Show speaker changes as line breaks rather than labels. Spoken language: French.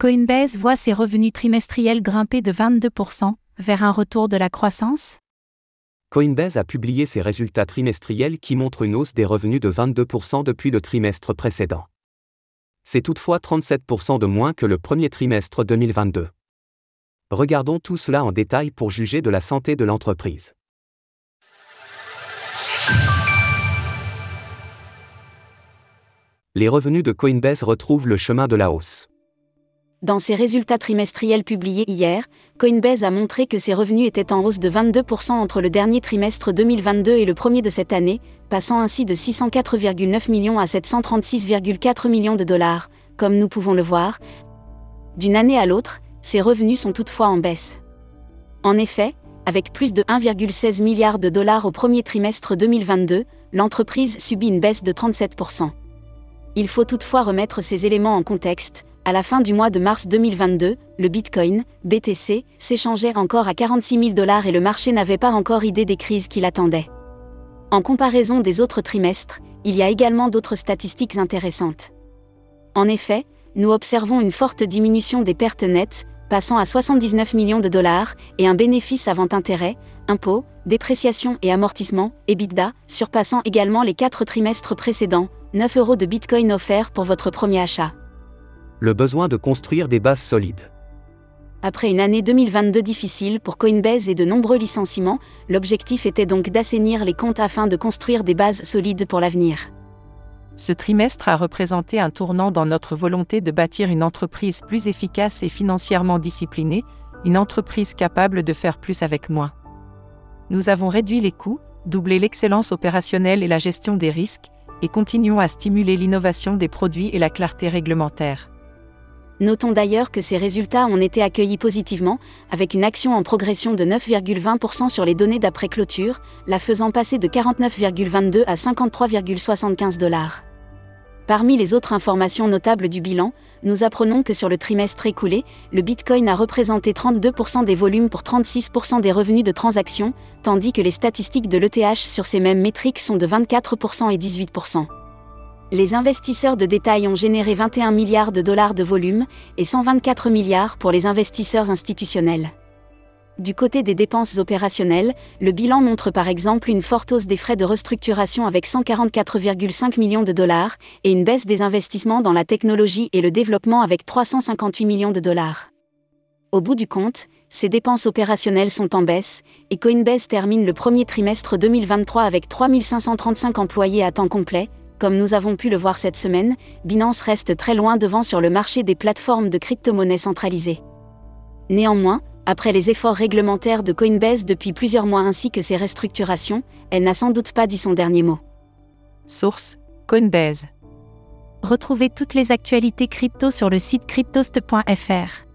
Coinbase voit ses revenus trimestriels grimper de 22% vers un retour de la croissance
Coinbase a publié ses résultats trimestriels qui montrent une hausse des revenus de 22% depuis le trimestre précédent. C'est toutefois 37% de moins que le premier trimestre 2022. Regardons tout cela en détail pour juger de la santé de l'entreprise. Les revenus de Coinbase retrouvent le chemin de la hausse.
Dans ses résultats trimestriels publiés hier, Coinbase a montré que ses revenus étaient en hausse de 22% entre le dernier trimestre 2022 et le premier de cette année, passant ainsi de 604,9 millions à 736,4 millions de dollars, comme nous pouvons le voir. D'une année à l'autre, ses revenus sont toutefois en baisse. En effet, avec plus de 1,16 milliard de dollars au premier trimestre 2022, l'entreprise subit une baisse de 37%. Il faut toutefois remettre ces éléments en contexte à la fin du mois de mars 2022, le Bitcoin, BTC, s'échangeait encore à 46 000 dollars et le marché n'avait pas encore idée des crises qui l'attendaient. En comparaison des autres trimestres, il y a également d'autres statistiques intéressantes. En effet, nous observons une forte diminution des pertes nettes, passant à 79 millions de dollars, et un bénéfice avant intérêt, impôts, dépréciation et amortissement, EBITDA, surpassant également les quatre trimestres précédents, 9 euros de Bitcoin offerts pour votre premier achat
le besoin de construire des bases solides.
Après une année 2022 difficile pour Coinbase et de nombreux licenciements, l'objectif était donc d'assainir les comptes afin de construire des bases solides pour l'avenir.
Ce trimestre a représenté un tournant dans notre volonté de bâtir une entreprise plus efficace et financièrement disciplinée, une entreprise capable de faire plus avec moins. Nous avons réduit les coûts, doublé l'excellence opérationnelle et la gestion des risques, et continuons à stimuler l'innovation des produits et la clarté réglementaire.
Notons d'ailleurs que ces résultats ont été accueillis positivement, avec une action en progression de 9,20% sur les données d'après clôture, la faisant passer de 49,22 à 53,75 dollars. Parmi les autres informations notables du bilan, nous apprenons que sur le trimestre écoulé, le Bitcoin a représenté 32% des volumes pour 36% des revenus de transaction, tandis que les statistiques de l'ETH sur ces mêmes métriques sont de 24% et 18% les investisseurs de détail ont généré 21 milliards de dollars de volume et 124 milliards pour les investisseurs institutionnels. Du côté des dépenses opérationnelles, le bilan montre par exemple une forte hausse des frais de restructuration avec 144,5 millions de dollars et une baisse des investissements dans la technologie et le développement avec 358 millions de dollars. Au bout du compte, ces dépenses opérationnelles sont en baisse, et Coinbase termine le premier trimestre 2023 avec 3535 employés à temps complet, comme nous avons pu le voir cette semaine, Binance reste très loin devant sur le marché des plateformes de crypto-monnaies centralisées. Néanmoins, après les efforts réglementaires de Coinbase depuis plusieurs mois ainsi que ses restructurations, elle n'a sans doute pas dit son dernier mot.
Source Coinbase.
Retrouvez toutes les actualités crypto sur le site cryptost.fr.